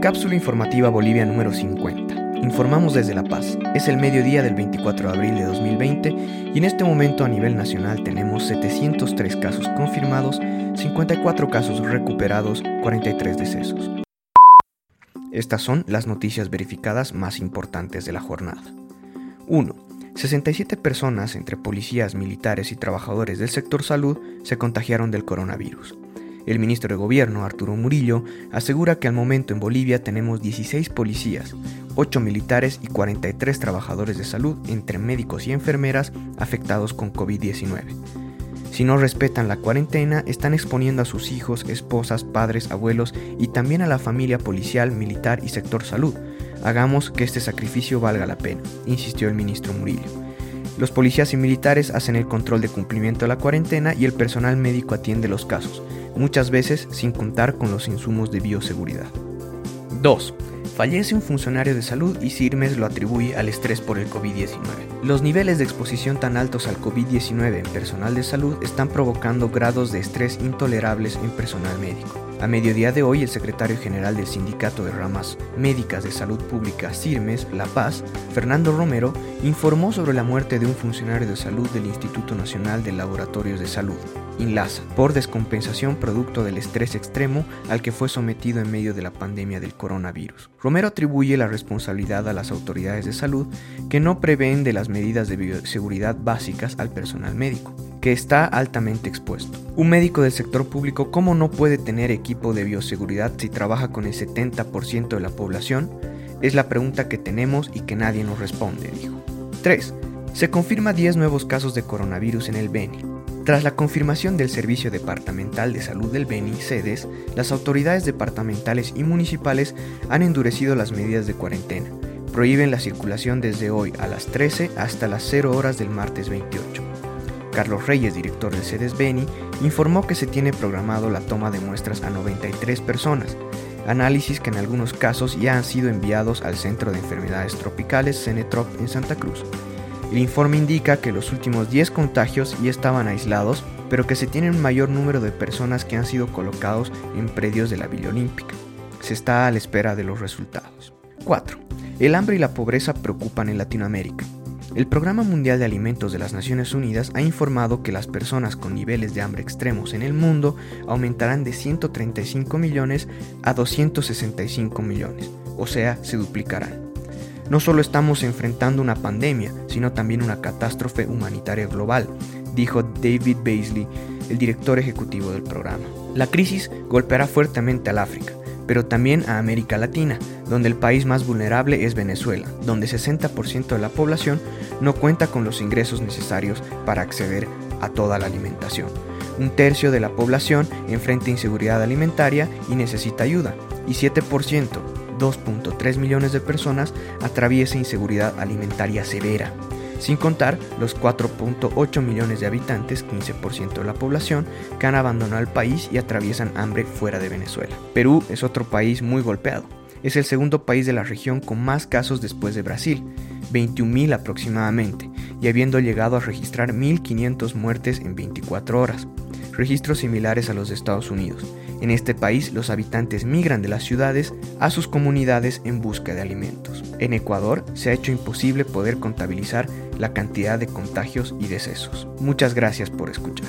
Cápsula informativa Bolivia número 50. Informamos desde La Paz. Es el mediodía del 24 de abril de 2020 y en este momento a nivel nacional tenemos 703 casos confirmados, 54 casos recuperados, 43 decesos. Estas son las noticias verificadas más importantes de la jornada. 1. 67 personas entre policías, militares y trabajadores del sector salud se contagiaron del coronavirus. El ministro de Gobierno, Arturo Murillo, asegura que al momento en Bolivia tenemos 16 policías, 8 militares y 43 trabajadores de salud, entre médicos y enfermeras, afectados con COVID-19. Si no respetan la cuarentena, están exponiendo a sus hijos, esposas, padres, abuelos y también a la familia policial, militar y sector salud. Hagamos que este sacrificio valga la pena, insistió el ministro Murillo. Los policías y militares hacen el control de cumplimiento de la cuarentena y el personal médico atiende los casos, muchas veces sin contar con los insumos de bioseguridad. 2. Fallece un funcionario de salud y Sirmes lo atribuye al estrés por el COVID-19. Los niveles de exposición tan altos al COVID-19 en personal de salud están provocando grados de estrés intolerables en personal médico. A mediodía de hoy, el secretario general del Sindicato de Ramas Médicas de Salud Pública Sirmes, La Paz, Fernando Romero, informó sobre la muerte de un funcionario de salud del Instituto Nacional de Laboratorios de Salud, INLASA, por descompensación producto del estrés extremo al que fue sometido en medio de la pandemia del coronavirus. Romero atribuye la responsabilidad a las autoridades de salud que no prevén de las medidas de bioseguridad básicas al personal médico que está altamente expuesto. Un médico del sector público, ¿cómo no puede tener equipo de bioseguridad si trabaja con el 70% de la población? Es la pregunta que tenemos y que nadie nos responde, dijo. 3. Se confirma 10 nuevos casos de coronavirus en el Beni. Tras la confirmación del Servicio Departamental de Salud del Beni, SEDES, las autoridades departamentales y municipales han endurecido las medidas de cuarentena. Prohíben la circulación desde hoy a las 13 hasta las 0 horas del martes 28. Carlos Reyes, director de Sedes Beni, informó que se tiene programado la toma de muestras a 93 personas, análisis que en algunos casos ya han sido enviados al Centro de Enfermedades Tropicales Cenetrop en Santa Cruz. El informe indica que los últimos 10 contagios ya estaban aislados, pero que se tiene un mayor número de personas que han sido colocados en predios de la Villa Olímpica. Se está a la espera de los resultados. 4. El hambre y la pobreza preocupan en Latinoamérica. El Programa Mundial de Alimentos de las Naciones Unidas ha informado que las personas con niveles de hambre extremos en el mundo aumentarán de 135 millones a 265 millones, o sea, se duplicarán. No solo estamos enfrentando una pandemia, sino también una catástrofe humanitaria global, dijo David Beasley, el director ejecutivo del programa. La crisis golpeará fuertemente al África, pero también a América Latina, donde el país más vulnerable es Venezuela, donde 60% de la población no cuenta con los ingresos necesarios para acceder a toda la alimentación. Un tercio de la población enfrenta inseguridad alimentaria y necesita ayuda, y 7%, 2.3 millones de personas, atraviesa inseguridad alimentaria severa sin contar los 4.8 millones de habitantes, 15% de la población, que han abandonado el país y atraviesan hambre fuera de Venezuela. Perú es otro país muy golpeado. Es el segundo país de la región con más casos después de Brasil, 21.000 aproximadamente, y habiendo llegado a registrar 1.500 muertes en 24 horas, registros similares a los de Estados Unidos. En este país los habitantes migran de las ciudades a sus comunidades en busca de alimentos. En Ecuador se ha hecho imposible poder contabilizar la cantidad de contagios y decesos. Muchas gracias por escuchar.